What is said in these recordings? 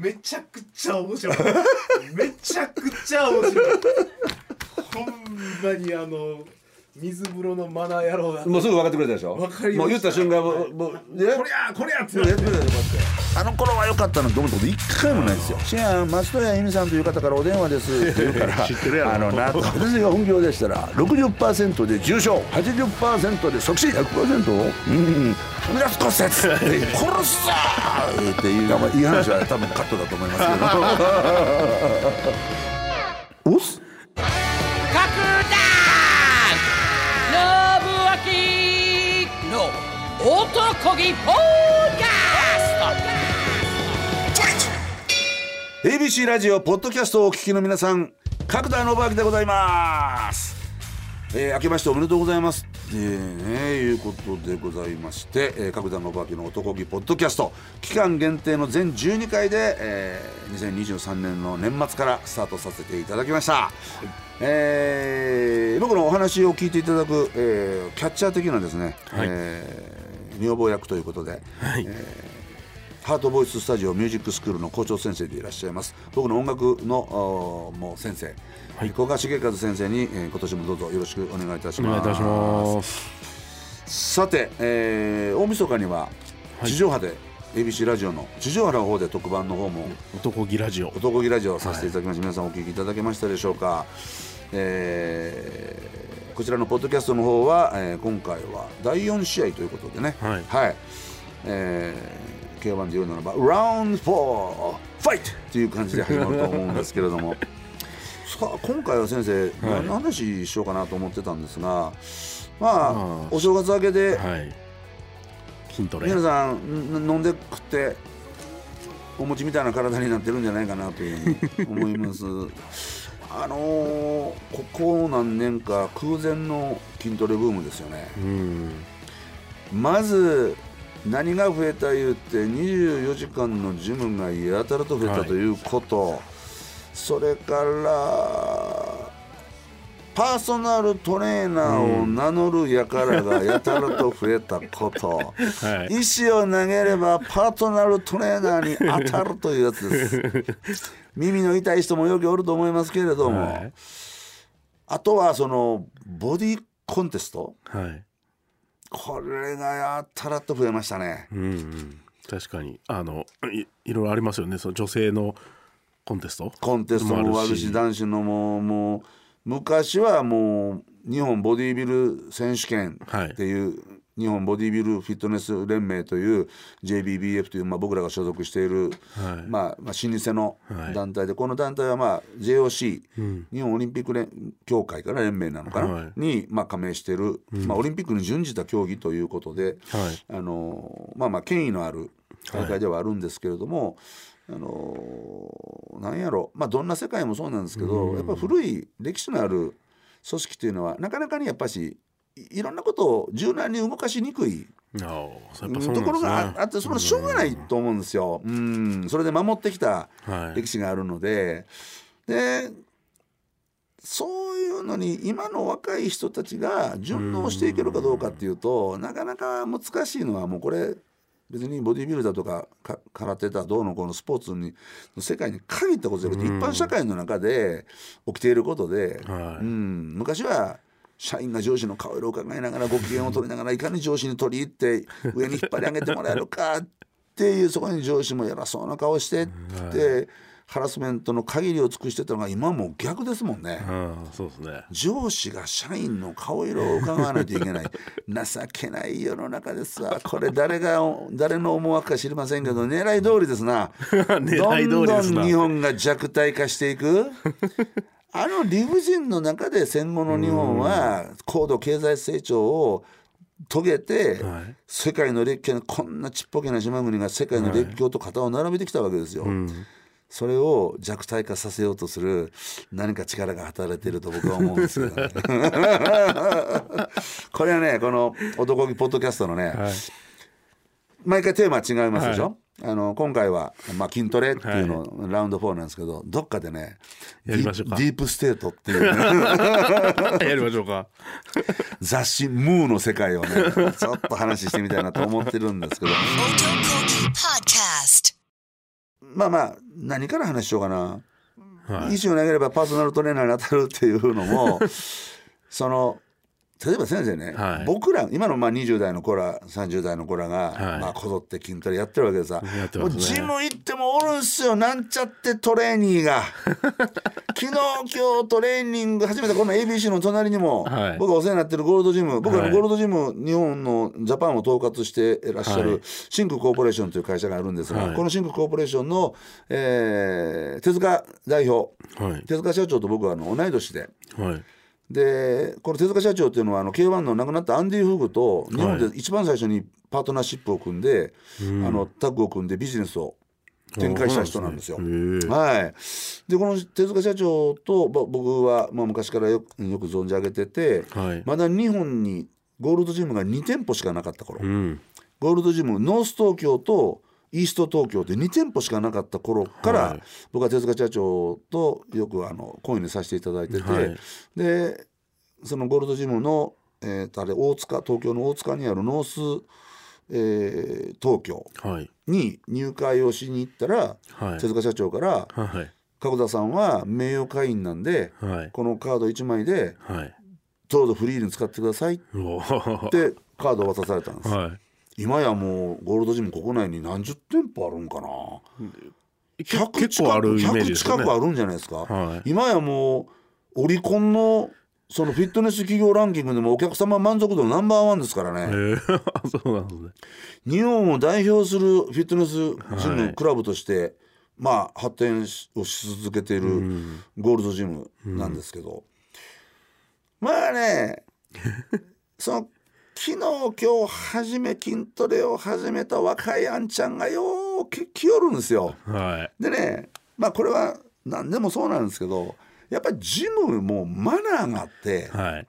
めちゃくちゃ面白い。めちゃくちゃ面白い。ほんまにあの水風呂のマナー野郎だもうすぐ分かってくれたでしょ。わかりました。もう言った瞬間もうもうね。こりゃこりゃってやってあの頃は良かったなと思ったこと一回もないですよ「シェア松任谷由実さんという方からお電話です」って言うから知ってるやろあの な私が本業でしたら60%で重症80%で即死100%うんミラス骨折殺すぞーっていうまあいい話は多分カットだと思いますけど。おっす。信明の男気ポッキャ ABC ラジオポッドキャストをお聞きの皆さん角田信明でございます、えー、明けましておめでとうございます。えーね、いうことでございまして、えー、角田信明の男気ポッドキャスト期間限定の全12回で、えー、2023年の年末からスタートさせていただきました、えー僕のお話を聞いていただく、えーキャッチャー的なですね、はい。えー女房役ということで、はいハートボイススタジオミュージックスクールの校長先生でいらっしゃいます。僕の音楽のもう先生、はい、古賀重和先生に、えー、今年もどうぞよろしくお願いいたします。さて、えー、大晦日には地上波で、はい ABC ラジオの地上波の方で特番の方も男気ラジオ。男気ラジオさせていただきました、はい、皆さんお聞きいただけましたでしょうか、えー、こちらのポッドキャストの方は、えー、今回は第4試合ということでね。はい、はい、え9番17番ラウンド4ファイトという感じで始まると思うんですけれども。さあ今回は先生、はい、何話しようかなと思ってたんですがまあ、あ、お正月明けで、はい、筋トレ。皆さん飲んで食ってお餅みたいな体になってるんじゃないかなというふうに思います。あのー、ここ何年か空前の筋トレブームですよね。まず何が増えた言うて24時間のジムがやたらと増えたはいということ、それからパーソナルトレーナーを名乗る輩がやたらと増えたこと、はい。石を投げればパーソナルトレーナーに当たるというやつです。耳の痛い人もよくおると思いますけれども、はい。あとはそのボディコンテスト。はいこれがやたらと増えましたね。うんうん。確かに。あのいいろいろありますよね。その女性のコンテストコンテストもあるし男子のももう昔はもう日本ボディビル選手権っていう、日本ボディビルフィットネス連盟という JBBF という、まあ、僕らが所属している、はい。まあまあ、老舗のはい。団体で、この団体は、まあ、JOC、日本オリンピック連協会から連盟なのかな、はい。に、まあ、加盟している、まあ、オリンピックに準じた競技ということで、はい。あのまあまあ権威のある大会ではあるんですけれども、あのなんやろ。まあどんな世界もそうなんですけど、やっぱ古い歴史のある組織というのはなかなかにやっぱしいいろんなことを柔軟に動かしにくい。ところがああってそれはしょうがないと思うんですよ。うんそれで守ってきたはい。歴史があるので、でそういうのに今の若い人たちが順応していけるかどうかっていうとなかなか難しいのはもうこれ別にボディビルダーとかか空手だどうのこのスポーツにの世界に限ったことじゃなくて、一般社会の中で起きていることで、はい。うん、昔は社員が上司の顔色を伺いながらご機嫌を取りながらいかに上司に取り入って 上に引っ張り上げてもらえるかっていうそこに上司も偉そうな顔してって、ハラスメントの限りを尽くしてたのが今はもう逆ですもんね。うんそうですね。上司が社員の顔色を伺わないといけない。情けない世の中ですわ。これ誰が誰の思惑か知りませんけど 狙い通りですな。どんどん日本が弱体化していくあの理不尽の中で戦後の日本は高度経済成長を遂げて、はい。世界の列強のこんなちっぽけな島国が世界の列強と肩を並べてきたわけですよ。それを弱体化させようとする何か力が働いていると僕は思うんですけど、ね、これはねこの「男気ポッドキャスト」のね、はい。毎回テーマ違いますでしょ、あの今回は、まあ、筋トレっていうの、ラウンド4なんですけどどっかでねやりましょうか。ディープステートっていう、ね、やりましょうか。雑誌「ムー」の世界をねちょっと話してみたいなと思ってるんですけど.まあまあ何から話しようかな、はい。石を投げればパーソナルトレーナーに当たるっていうのも その例えば先生ね、はい。僕ら今のまあ20代の子ら30代の子らが、はい。まあこぞって筋トレやってるわけでさ、ね。もうジム行ってもおるんすよ。なんちゃってトレーニーが。昨日今日トレーニング始めたこの ABC の隣にも、はい。僕がお世話になってるゴールドジム僕はゴールドジム日本のジャパンを統括していらっしゃる、はい。シンクコーポレーションという会社があるんですが、はい。このシンクコーポレーションの、えー手塚代表はい。手塚社長と僕はあの同い年ではいでこの手塚社長っていうのはあの K1 の亡くなったアンディ・フグと日本で一番最初にパートナーシップを組んで、あのタッグを組んでビジネスを展開した人なんですよ。はい、でこの手塚社長とぼ僕は、まあ、昔からよくよく存じ上げてて、はい。まだ日本にゴールドジムが2店舗しかなかった頃、うん。ゴールドジムノース東京とイースト東京って2店舗しかなかった頃から、はい。僕は手塚社長とよくあのコインにさせていただいてて、はい。でそのゴールドジムの、えーとあれ大塚東京の大塚にあるノース、えー東京はい。に入会をしに行ったら、はい。手塚社長からはい「角田さんは名誉会員なんではい。このカード1枚ではい。どうぞフリーに使ってください」ってカードを渡されたんです。はい今やもうゴールドジム国内に何十店舗あるんかな。け100結構あるイメージ100ですよね。近くあるんじゃないですか、はい。今やもうオリコンのそのフィットネス企業ランキングでもお客様満足度ナンバーワンですからね、へえ そうなんですね。日本を代表するフィットネスジム、はいクラブとしてまあ発展しをし続けているゴールドジムなんですけど、まあね その昨日今日始め筋トレを始めた若いあんちゃんがようけ来よるんですよ。はい。でねまあこれは何でもそうなんですけどやっぱりジムもマナーがあってはい。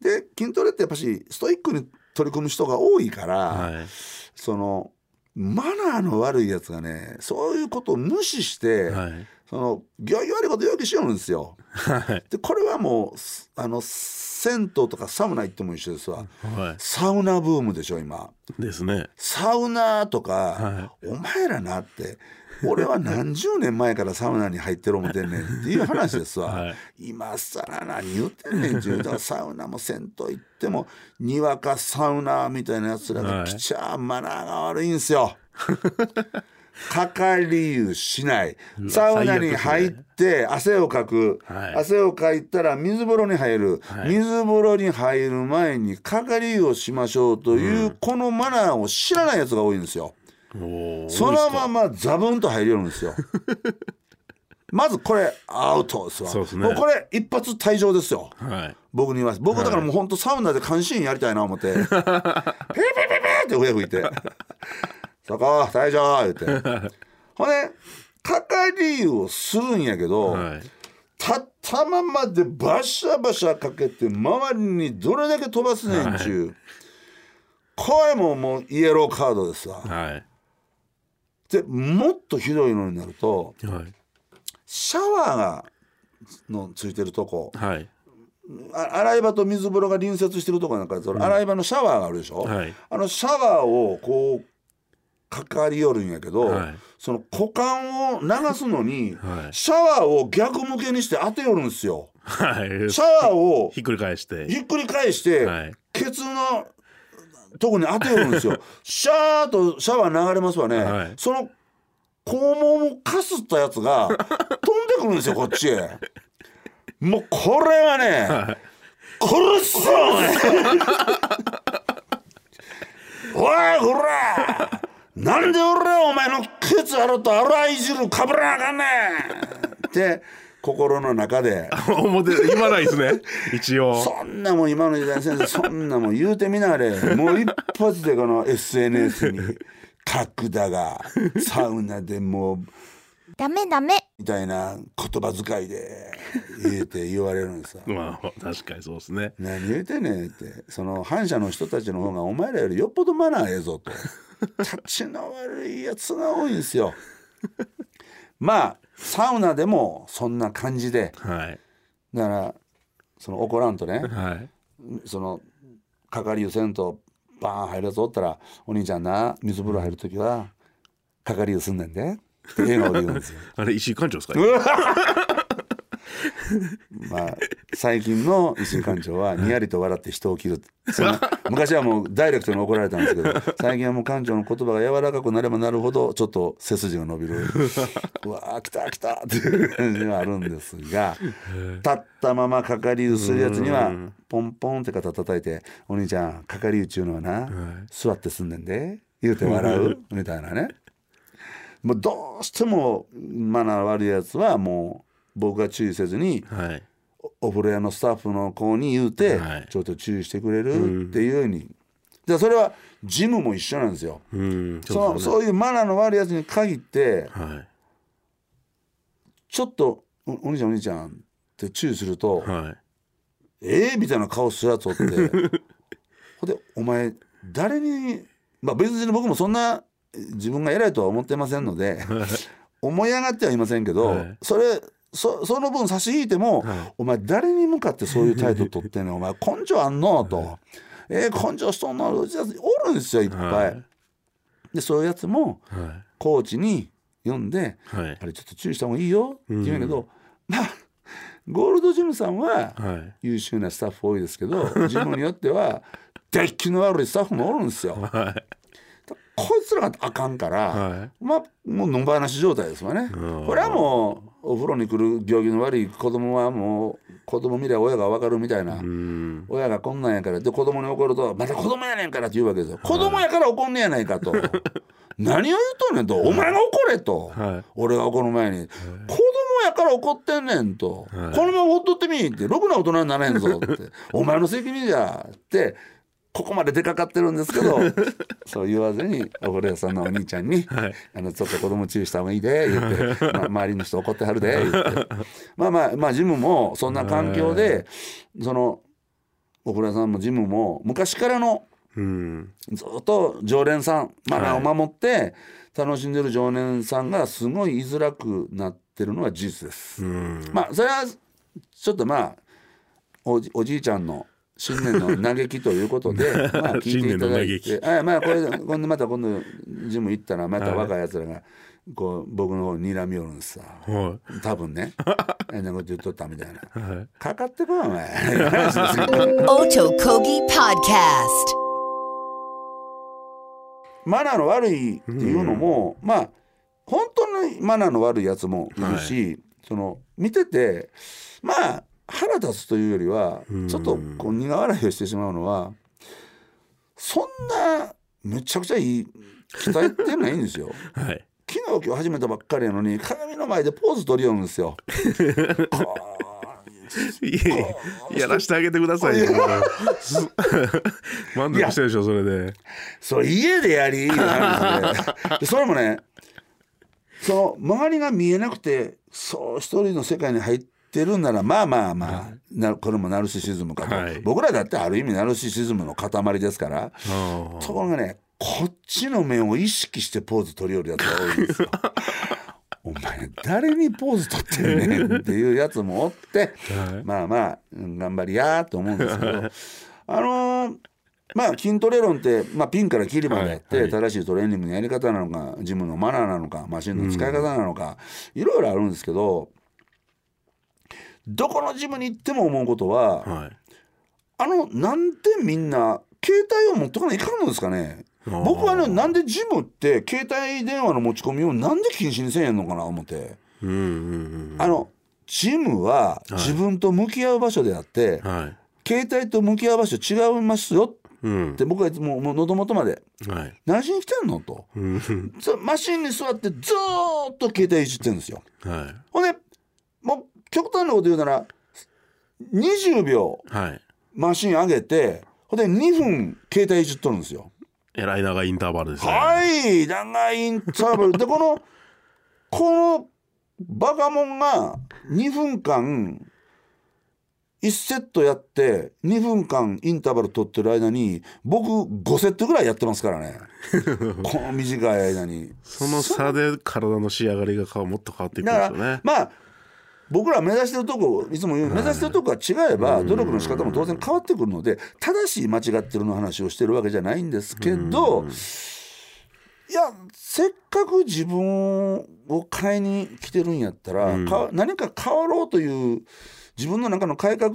で筋トレってやっぱしストイックに取り組む人が多いから、はい。そのマナーの悪いやつがねそういうことを無視して、はいその行儀悪いこと要求しよるんですよ。はいでこれはもうすあの銭湯とかサウナ行っても一緒ですわ。はサウナブームでしょ今。いですねサウナとか、はお前らなって俺は何十年前からサウナに入ってる思ってんねんっていう話ですわ、はい今更何言ってんねんっていう だからサウナも銭湯行ってもにわかサウナーみたいなやつらが来ちゃマナーが悪いんすよ。かかり湯しない。サウナに入って汗をかく、はい。汗をかいたら水風呂に入る、はい。水風呂に入る前にかかり湯をしましょうという、このマナーを知らないやつが多いんですよ。そのままザブンと入るんですよ。まずこれアウトですわ。すね。もうこれ一発退場ですよ。はい。僕に言わせ僕だからもう本当サウナで監視員やりたいな思って、ピーピーピーピーって笛吹いて「そこ退場」言って。ほんでかかり湯をするんやけど、はい。立ったままでバシャバシャかけて周りにどれだけ飛ばすねんちゅう、これももうイエローカードですわ。はい。でもっとひどいのになるとはい。シャワーがのついてるとこはい。あ洗い場と水風呂が隣接してるとこなんかその洗い場のシャワーがあるでしょ、はい。あのシャワーをこうかかりよるんやけど、はい。その股間を流すのに、はい。シャワーを逆向けにして当てよるんですよ。はい。シャワーをひっくり返して。ひっくり返して、はい。ケツのとこに当てよるんですよ。シャーとシャワー流れますわね。はい。その肛門をかすったやつが飛んでくるんですよこっちへ。もうこれはね、殺すぞお前おい ほらなんで俺はお前のケツ洗うと洗い汁かぶらなあかんねん。って心の中で。表で言わないですね。一応。そんなもん今の時代先生そんなもん言うてみなあれ。もう一発でこの SNS に角田がサウナでもうダメダメ。みたいな言葉遣いで言うて言われるんですよ。まあ確かにそうですね。何言うてんねんって。その反社の人たちの方がお前らよりよっぽどマナーええぞと立ちの悪いやつが多いんですよ。まあサウナでもそんな感じで。はい。だからその怒らんとねはい。そのかかり湯せんとバーン入るやつおったら「お兄ちゃんな水風呂入る時はかかり湯すんねんで」って笑顔で言うんですよ。あれ石井館長ですか？まあ、最近の石井館長はにやりと笑って人を切る。昔はもうダイレクトに怒られたんですけど最近はもう館長の言葉が柔らかくなればなるほどちょっと背筋が伸びる。うわー来た来たっていう感じがあるんですが立ったままかかり湯するやつにはポンポンって肩叩いて「お兄ちゃんかかり湯ちゅうのはな座ってすんねんで」言うて笑うみたいなね。もうどうしてもマナー悪いやつはもう僕が注意せずにはい。お風呂屋のスタッフの子に言うて、はい。ちょっと注意してくれるっていうように、でそれはジムも一緒なんですよ。うん。そそうね。そういうマナーの悪いやつに限ってはい。ちょっとお「お兄ちゃんお兄ちゃん」って注意するとはい「ええみたいな顔するやつおって。ほんで「お前誰にまあ別に僕もそんな自分が偉いとは思ってませんので思い上がってはいませんけど、はい。それそその分差し引いても、はい。お前誰に向かってそういう態度取ってんのお前 根性あんの？と。えー、根性しとんのおるんですよいっぱい。はい。でそういうやつもはコーチに読んでいはい。あれちょっと注意した方がいいよって言うんやけど、まあゴールドジムさんははい。優秀なスタッフ多いですけど ジムによってはデッキの悪いスタッフもおるんですよ。はい。こいつらがあかんから、はい。まあもう野放し状態ですわね。うん。これはもうお風呂に来る行儀の悪い子供はもう子供見りゃ親が分かるみたいな。うん。親がこんなんやから。で子供に怒ると「また子供やねんから」って言うわけですよ。子供やから怒んねやないかと。何を言うとんねんと「お前が怒れ」と、はい。俺が怒る前に、子供やから怒ってんねんと、はい。このままほっとってみーって。ろくな大人になれんぞって。お前の責任じゃってここまで出かかってるんですけど そう言わずにお風呂屋さんのお兄ちゃんに「はい。あのちょっと子供注意した方がいいで」言って、まあ、周りの人怒ってはるで言って。まあまあまあジムもそんな環境でそのお風呂屋さんもジムも昔からのうん。ずっと常連さんマナーを守って楽しんでる常連さんがすごい居づらくなってるのは事実です。うん。まあそれはちょっとまあおじおじいちゃんの新年の嘆きということで まあ聞いていただい新てあまあこれ今度また今度ジム行ったらまた若いやつらがこう僕の方に睨み寄るんですさ。は多分ね。変なこと言っとったみたいな。いはい。かかってこいお前。話ですよ Oto Kogi Podcast. マナーの悪いっていうのも、まあ本当にマナーの悪いやつもいるし、その見ててまあ腹立つというよりはうん。ちょっとこう苦笑いをしてしまうのはそんなめちゃくちゃいい鍛えてないんですよ。はい。昨日今日始めたばっかりやのに鏡の前でポーズ取りよるんですよ。いえやらしてあげてくださいよ。す満足してるでしょそれで。それ家でやりいう話ででそれもねその周りが見えなくてそう一人の世界に入ってるんならまあまあまあ、なこれもナルシシズムかと、はい。僕らだってある意味ナルシシズムの塊ですから。あところがねこっちの面を意識してポーズ取りよるやつが多いんですよ。お前誰にポーズ取ってんねんっていうやつもおって、はい。まあまあうん頑張りやーと思うんですけど。あのーまあ筋トレ論って、まあ、ピンからキリまであって、はいはい。正しいトレーニングのやり方なのかジムのマナーなのかマシンの使い方なのか、いろいろあるんですけどどこのジムに行っても思うことは、はい。あのなんでみんな携帯を持っとかないかんのですかね。僕はねなんでジムって携帯電話の持ち込みをなんで禁止にせんやんのかな思って。うんうんあのジムは自分と向き合う場所であって、うんはい。携帯と向き合う場所違いますようん。って僕はいつももう喉元まで。はい。何しに来てんのと。マシンに座ってずーっと携帯いじってるんですよ。はい。ほんでもう極端なこと言うなら20秒はい。マシン上げてほんで2分携帯いじっとるんですよ。えらい長いインターバルですね。はい長いインターバル。でこのこのバカモンが2分間1セットやって2分間インターバル取ってる間に僕5セットぐらいやってますからね。この短い間に。その差で体の仕上がりがもっと変わっていくんですよね。まあ僕ら目指してるとこいつも言う目指してるとこが違えば努力の仕方も当然変わってくるので正しい間違ってるの話をしてるわけじゃないんですけどいやせっかく自分を変えに来てるんやったら、うん。か何か変わろうという自分の中の改革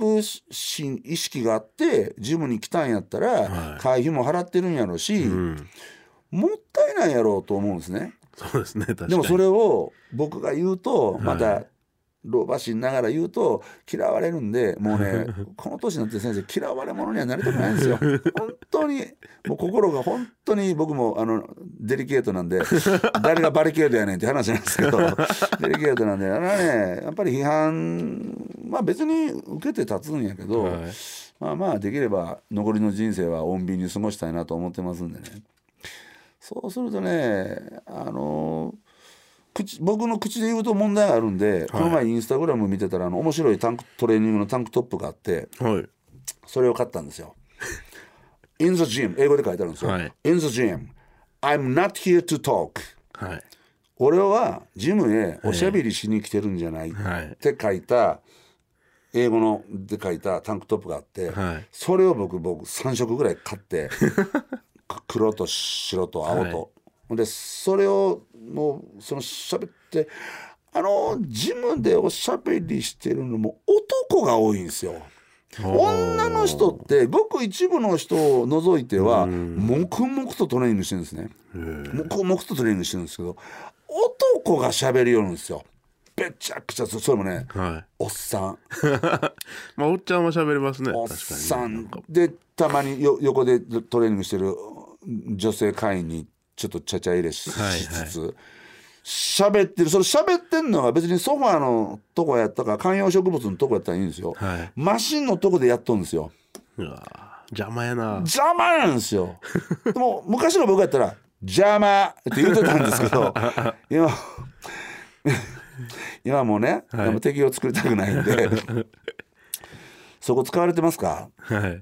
心意識があってジムに来たんやったら、はい。会費も払ってるんやろし、うん。もったいないやろうと思うんですね。そうですね確かに。でもそれを僕が言うとまはた老婆心ながら言うと嫌われるんでもうね この年になって先生嫌われ者にはなりたくないんですよ。本当にもう心が本当に僕もあのデリケートなんで 誰がバリケードやねんって話なんですけどデリケートなんであのねやっぱり批判まあ別に受けて立つんやけど、はい。まあまあできれば残りの人生は穏便に過ごしたいなと思ってますんでね。そうするとねあの口僕の口で言うと問題があるんで、この前インスタグラム見てたらあの面白いタンクトレーニングのタンクトップがあってはい。それを買ったんですよ。In the gym 英語で書いてあるんですよ。はい。In the gym I'm not here to talk はい。俺はジムへおしゃべりしに来てるんじゃないっはい。て書いた英語ので書いたタンクトップがあって、はい。それを僕僕3色ぐらい買って く黒と白と青と、でそれをもうそのしゃべってあのジムでおしゃべりしてるのも男が多いんですよ。女の人ってごく一部の人を除いては黙々とトレーニングしてるんですね。黙々とトレーニングしてるんですけど男が喋りよるんですよ。めちゃくちゃそそれもねはい。おっさん。まあおっちゃんは喋れますね。おっさなんか。でたまによ横でトレーニングしてる女性会員にちょっとちゃちゃ入れし,、はいはい。つつ。喋ってる。それ喋ってんのが別にソファーのとこやったか観葉植物のとこやったらいいんですよ、はい。マシンのとこでやっとんですよ。うわ邪魔やな。邪魔なんですよ。でも昔の僕やったら「邪魔」って言うてたんですけど 今今はもうね、はい。敵を作りたくないんで「そこ使われてますか?」はい。っ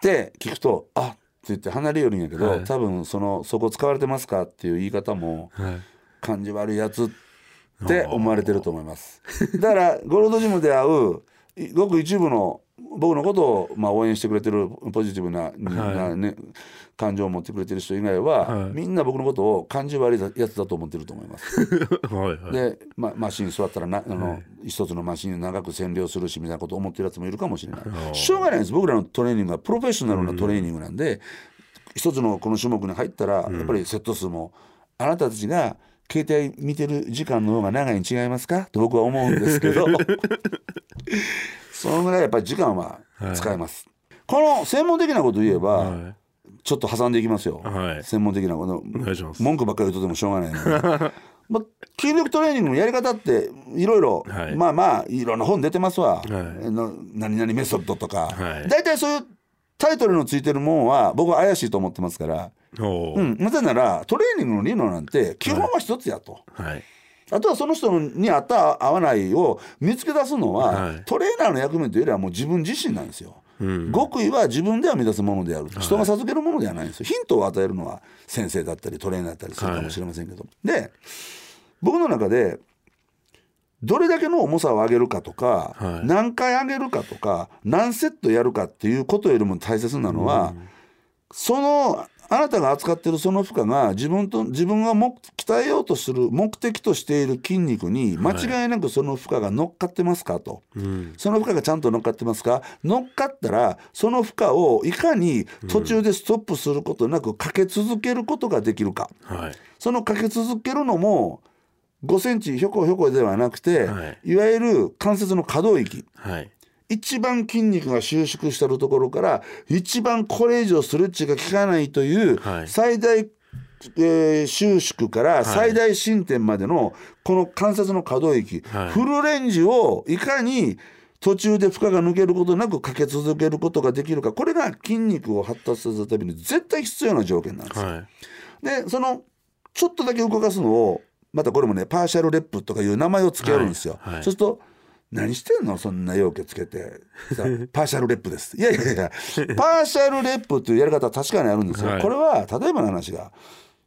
て聞くと「あっ」って言って離れよるんやけど、はい。多分その「そこ使われてますか?」っていう言い方もはい。感じ悪いやつって思われてると思います。だからゴールドジムで会ういごく一部の僕のことをまあ応援してくれてるポジティブな,、なね、感情を持ってくれてる人以外は、はい。みんな僕のことを感じ悪いやつだと思ってると思います。はいはい。で、ま、マシン座ったらなあの、一つのマシンを長く占領するしみたいなことを思ってるやつもいるかもしれない。しょうがないです。僕らのトレーニングはプロフェッショナルなトレーニングなんで、一つのこの種目に入ったらやっぱりセット数も、あなたたちが携帯見てる時間の方が長いに違いますか？と僕は思うんですけど。そのぐらいやっぱり時間は使えます。この専門的なこと言えば、はちょっと挟んでいきますよ、はい。専門的なこと。文句ばっかり言うとてもしょうがないので。まあ、筋力トレーニングのやり方っていろいろ、はい。まあまあいろんな本出てますわ、はい。の何々メソッドとか、はい。大体そういうタイトルのついてるもんは僕は怪しいと思ってますから、うん、なぜならトレーニングの理論なんて基本は一つやと。はい。あとはその人に合った合わないを見つけ出すのは、はい。トレーナーの役目というよりはもう自分自身なんですよ。うん。極意は自分では乱すものである。人が授けるものではないんですよ。ヒントを与えるのは先生だったりトレーナーだったりするかもしれませんけど、で僕の中でどれだけの重さを上げるかとか、はい。何回上げるかとか何セットやるかっていうことよりも大切なのは、そのあなたが扱っているその負荷が自分と自分がも鍛えようとする目的としている筋肉に間違いなくその負荷が乗っかってますかと。うん。その負荷がちゃんと乗っかってますか？乗っかったらその負荷をいかに途中でストップすることなくかけ続けることができるか。はい。そのかけ続けるのも5センチひょこひょこではなくて、はい。い、わゆる関節の可動域。はい一番筋肉が収縮してるところから一番これ以上ストレッチが効かないというはい。最大、えー収縮から最大進展までのこの関節の可動域、はい。フルレンジをいかに途中で負荷が抜けることなくかけ続けることができるかこれが筋肉を発達させるために絶対必要な条件なんですよ。はい。でそのちょっとだけ動かすのをまたこれもねパーシャルレップとかいう名前を付けるんですよ。はい。はい。そうすると何してんのそんな容器つけて。さパーシャルレップです。いやいやいやパーシャルレップというやり方は確かにあるんですよ、はい。これは例えばの話が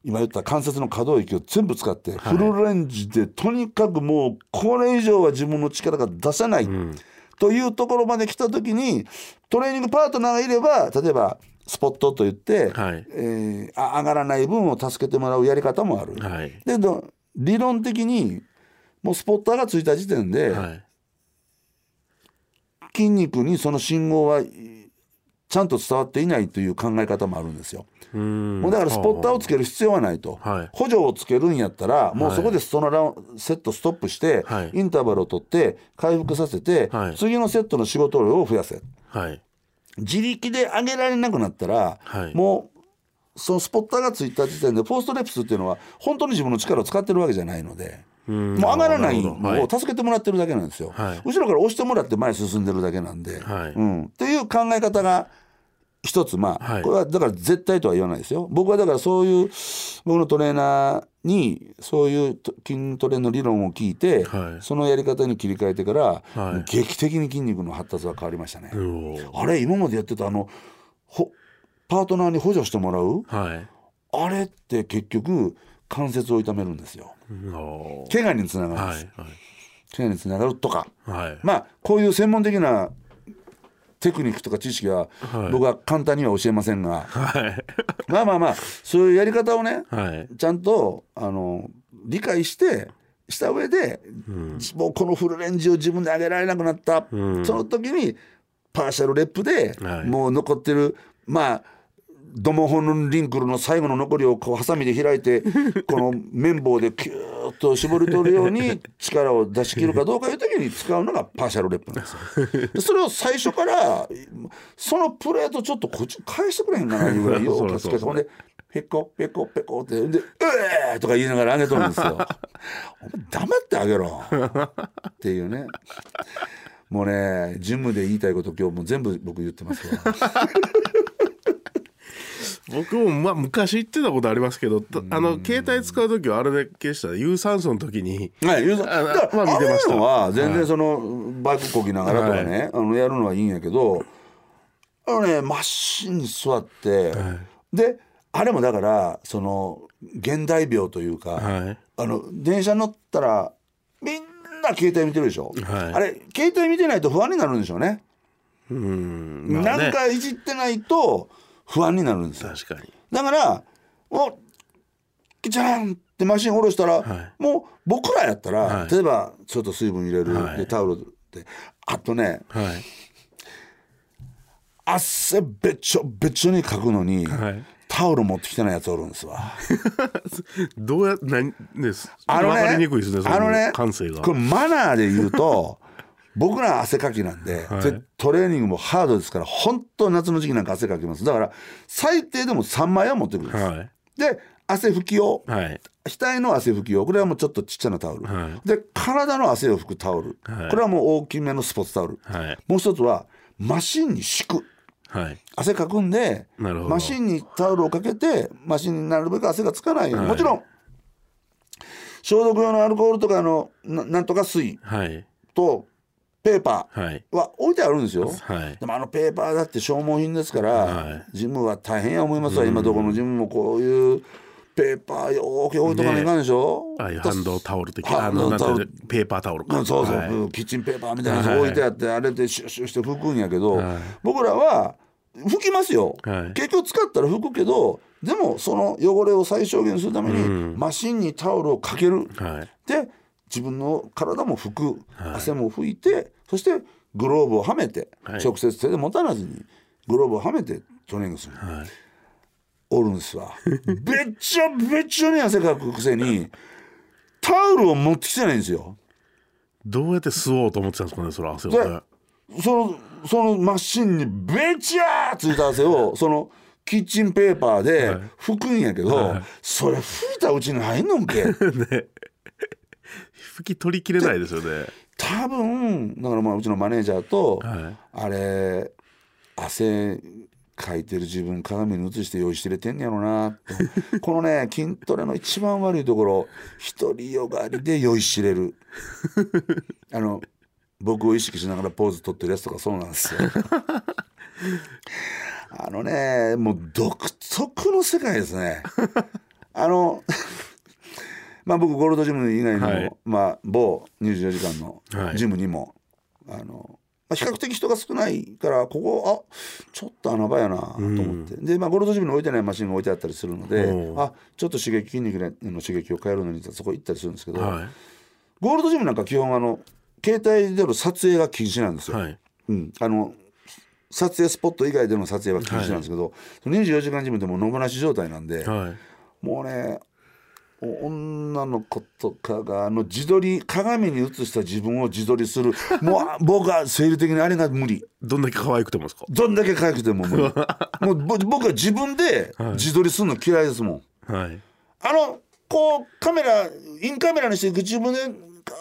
今言った関節の可動域を全部使ってフルレンジでとにかくもうこれ以上は自分の力が出せない、というところまで来た時にトレーニングパートナーがいれば例えばスポットといって、はい。えーあ上がらない分を助けてもらうやり方もある。はい。でど理論的にもうスポッターがついた時点で、はい筋肉にその信号はちゃんと伝わっていないという考え方もあるんですよ。うん。もうだからスポッターをつける必要はないと、はい。補助をつけるんやったらもうそこでそのラウンセットストップして、はい。インターバルを取って回復させて、はい。次のセットの仕事量を増やせ。はい。自力で上げられなくなったら、はい。もうそのスポッターがついた時点でフォーストレプスっていうのは本当に自分の力を使ってるわけじゃないので。うん。もう上がらないのを助けてもらってるだけなんですよ、はい。後ろから押してもらって前進んでるだけなんで、はい。うん、っていう考え方が一つ。まあ、はい。これはだから絶対とは言わないですよ。僕はだからそういう僕のトレーナーにそういうと筋トレの理論を聞いて、はい。そのやり方に切り替えてから、はい。劇的に筋肉の発達が変わりましたね、あれ今までやってたあのほパートナーに補助してもらう？はい。あれって結局関節を痛めるんですよ怪我につながるんです、はい怪我につながるとか。はい。まあこういう専門的なテクニックとか知識ははい。僕は簡単には教えませんが、はい。まあまあまあそういうやり方をねはい。ちゃんとあの理解してした上で、もうこのフルレンジを自分で上げられなくなった、うん。その時にパーシャルレップで、はい。もう残ってるまあドモホンリンクルの最後の残りをこうハサミで開いて この綿棒でキューッと絞り取るように 力を出し切るかどうかいう時に使うのがパーシャルレップなんですよ。でそれを最初からそのプレートちょっとこっち返してくれへんかないうぐらいようかつけてほんでペコペコペコってで「うえー!」とか言いながら上げとるんですよ。お前黙ってあげろっていうね。もうねジムで言いたいこと今日もう全部僕言ってますわ。僕もまあ昔言ってたことありますけどたあの携帯使う時はあれだけしたら有酸素の時にはい、ユーザーあだからまあ見てました。は全然そのバイクこぎながらとかね、あのやるのはいいんやけどあのねマシンに座って、であれもだからその現代病というか、はい。あの電車乗ったらみんな携帯見てるでしょ、はい。あれ携帯見てないと不安になるんでしょうね,、うんまあね。なんかいじってないと不安になるんですよ。確かに。だからもうキチャンってマシン下ろしたら、はい。もう僕らやったら、はい。例えばちょっと水分入れる、はい。でタオルで。あとねはい。汗べちょべちょにかくのに、はい。タオル持ってきてないやつおるんですわ。どうや何ですあのね分かりにくいですねそのあのね感性が。これマナーで言うと 僕ら汗かきなんで、はい。でトレーニングもハードですから本当夏の時期なんか汗かきます。だから最低でも3枚は持ってくるんです、はい。で汗拭き用。はい。額の汗拭き用。これはもうちょっとちっちゃなタオル、はい。で体の汗を拭くタオル、はい。これはもう大きめのスポーツタオル、はい。もう一つはマシンに敷く。はい。汗かくんでマシンにタオルをかけてマシンになるべく汗がつかないように、はい。もちろん消毒用のアルコールとかのななんとか水はい。とペーパはい。ーは置いてあるんですよ、はい。でもあのペーパーだって消耗品ですから、はい。ジムは大変や思いますわ、今どこのジムもこういうペーパーよーく置いとかないかんでしょ、ああいうハンドタオル的ハあのなんペーパータオルか。うんそうそう、はい。うんキッチンペーパーみたいなやつ置いてあって、あれでシュッシュッして拭くんやけど、はい。僕らは拭きますよ、はい。結局使ったら拭くけどでもその汚れを最小限にするために、マシンにタオルをかける、はい。で自分の体も拭く、はい。汗も拭いてそしてグローブをはめて、はい。直接手で持たなずにグローブをはめてトレーニングする、はい。おるんですわ。べっちゃべっちゃに汗かくくせにタオルを持ってきてないんですよ。どうやって吸おうと思ってたんですかねそれ汗をそのそのマシンにべちゃーついた汗をそのキッチンペーパーで拭くんやけど、はい。それ拭いたうちに入んのんけ 拭き取りきれないですよね。多分だからまあうちのマネージャーと、はい。あれ汗かいてる自分鏡に映して用意してれてんねやろなこのね 筋トレの一番悪いところ独りよがりで酔いしれる。あの僕を意識しながらポーズ取ってるやつとかそうなんですよ。あのねもう独特の世界ですね。あのまあ僕ゴールドジム以外にも、はい。まあ某24時間のはい。ジムにも、あのまあ、比較的人が少ないからここあちょっと穴場やなと思って、で、まあ、ゴールドジムに置いてないマシンが置いてあったりするのであちょっと刺激筋肉の刺激を変えるのにそこ行ったりするんですけど、はゴールドジムなんか基本あの携帯での撮影が禁止なんですよ。いはい。うん、あの撮影スポット以外での撮影は禁止なんですけど、その24時間ジムでも野放し状態なんで、はい。もうねお女の子とかがあの自撮り鏡に映した自分を自撮りする。もうあ僕は生理的にあれが無理。どんだけ可愛くてもですかどんだけ可愛くても無理。もうぼ僕は自分で自撮りするの嫌いですもん、はい。あのこうカメラインカメラにして自分でこ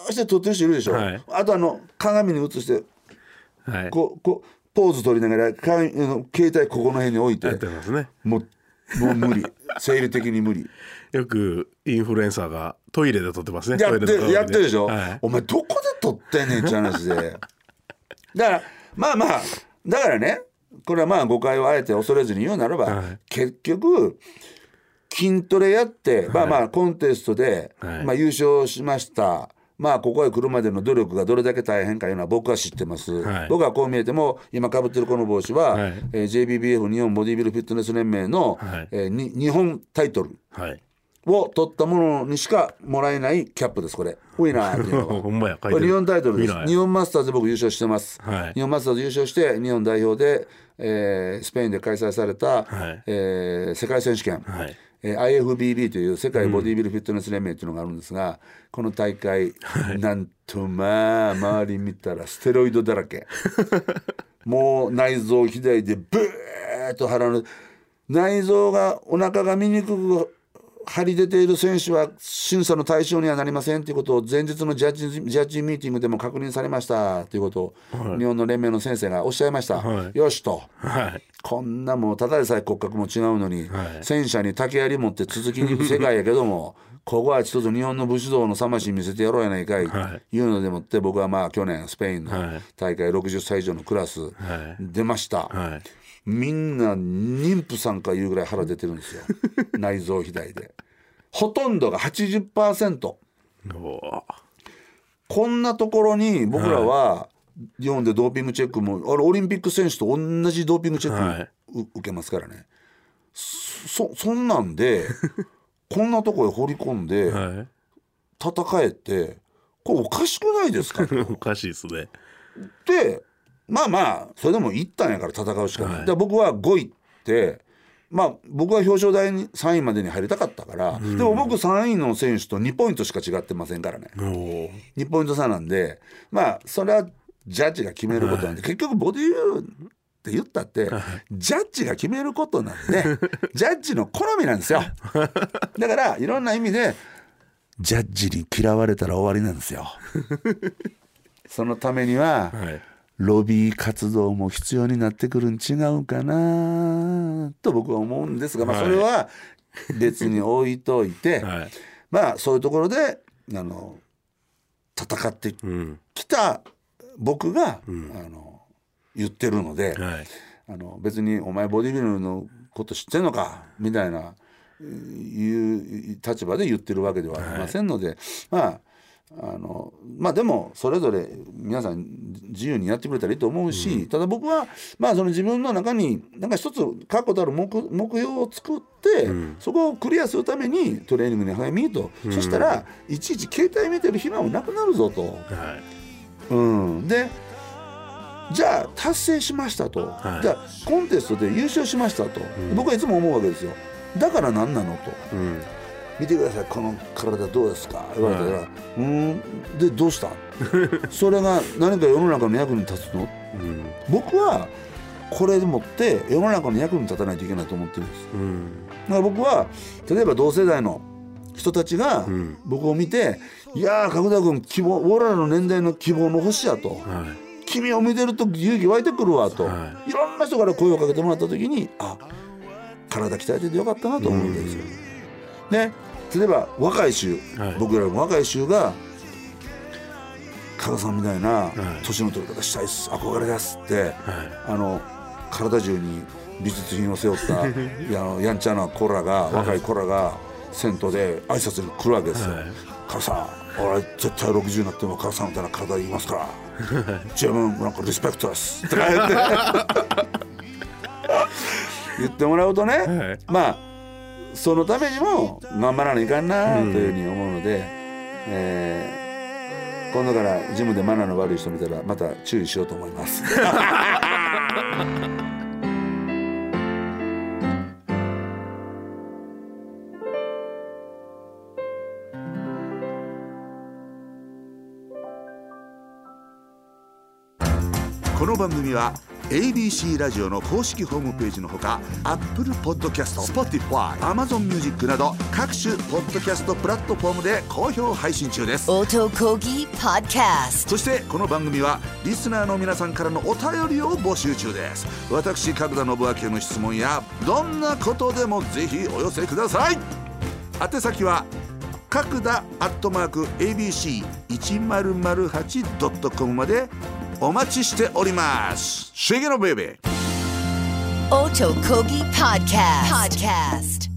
うして撮ってる人いるでしょ、はい。あとあの鏡に映してはい。こうこうポーズ取りながら携帯ここの辺に置いて。やってますね。もうもう無理。生理的に無理よくインフルエンサーがトイレで撮ってますね。やってやってるでしょ、はい。お前どこで撮ってんねんって話で。だからまあまあだからねこれはまあ誤解をあえて恐れずに言うならば、はい。結局筋トレやって、まあまあコンテストで、はい。まあ、優勝しました。まあここへ来るまでの努力がどれだけ大変かいうのは僕は知ってます、はい。僕はこう見えても今かぶってるこの帽子は、はい。えー JBBF 日本ボディビルフィットネス連盟の、はい。えーに日本タイトル。はいを取ったものにしかもらえないキャップですこれ。ウィナーっていうのは。ほんまや書いてる。これ日本タイトルです。ウィナーや。日本マスターズで僕優勝してます、はい。日本マスターズ優勝して日本代表で、えースペインで開催された、はい。えー世界選手権、はい。えー IFBB という世界ボディビルフィットネス連盟っていうのがあるんですが、この大会、なんとまあ周り見たらステロイドだらけ。もう内臓肥大でブーッと腹の内臓がお腹が見にくく張り出ている選手は審査の対象にはなりませんということを前日のジャッジジャッジミーティングでも確認されました。ということを、日本の連盟の先生がおっしゃいました、はい。よしと。はい。こんなもうただでさえ骨格も違うのに、はい。戦車に竹槍持って続きに行く世界やけども ここは一つ日本の武士道の魂見せてやろうやないかい、はい。いうのでもって僕はまあ去年スペインのはい。大会60歳以上のクラスはい。出ました、はいみんな妊婦さんかいうぐらい腹出てるんですよ。内臓肥大で。ほとんどが80%おーこんなところに僕らは日本でドーピングチェックもあれオリンピック選手と同じドーピングチェックはい。受けますからね。そそんなんで こんなとこへ放り込んではい。戦えてこれおかしくないですか？おかしいですね。でまあまあそれでも行ったんやから戦うしかない、はい。で僕は5位ってまあ僕は表彰台に3位までに入りたかったから、でも僕3位の選手と2ポイントしか違ってませんからね。おー。2ポイント差なんでまあそれはジャッジが決めることなんで、結局ボディーって言ったって、ジャッジが決めることなんでジャッジの好みなんですよ。だからいろんな意味でジャッジに嫌われたら終わりなんですよ。そのためには、はいロビー活動も必要になってくるん違うかなと僕は思うんですが、まあ、はい。それは別に置いといて、はい。まあそういうところであの戦ってうんきた僕が、あの言ってるので、はい。あの別に「お前ボディビルのこと知ってんのか」みたいなえーいう立場で言ってるわけではありませんので、まああのまあでもそれぞれ皆さん自由にやってくれたらいいと思うし、ただ僕はまあその自分の中になんか一つ確固たる目目標を作って、そこをクリアするためにトレーニングに励みと、そしたらいちいち携帯見てる暇もなくなるぞと。はい。うん、でじゃあ達成しましたと、はい。じゃあコンテストで優勝しましたと、僕はいつも思うわけですよ。だから何なのと。うん見てくださいこの体どうですか？言われたら、はうん？でどうした？それが何か世の中の役に立つの？うん。僕はこれでもって世の中の役に立たないといけないと思ってるんです。うん。だから僕は例えば同世代の人たちがん。僕を見て「いやー角田君希望俺らの年代の希望の星や」と。はい。君を見てると勇気湧いてくるわと、、はい。ろんな人から声をかけてもらった時にあ体鍛えててよかったなと思うんですよ。ね例えば若い衆、はい。僕らも若い衆が加賀さんみたいなはい。年の取り方したいっす憧れですってはい。あの体中に美術品を背負った いややんちゃな子らが若い子らが銭湯で挨拶に来るわけですよ。はい加賀さん俺絶対60になっても母さんみたいな体言いますから自分なんかリスペクトですとか言って。言ってもらうとね、はい。まあそのためにも頑張らないかんなというふうに思うので、えー今度からジムでマナーの悪い人見たらまた注意しようと思います。この番組は ABC ラジオの公式ホームページのほか Apple Podcast、Spotify、Amazon Music など各種ポッドキャストプラットフォームで好評配信中です。音こぎ Podcast そしてこの番組はリスナーの皆さんからのお便りを募集中です。私角田信明への質問やどんなことでもぜひお寄せください。宛先は角田アットマーク ABC1008.com までお待ちしております。シェゲロベイベー音こぎ Podcast Podcast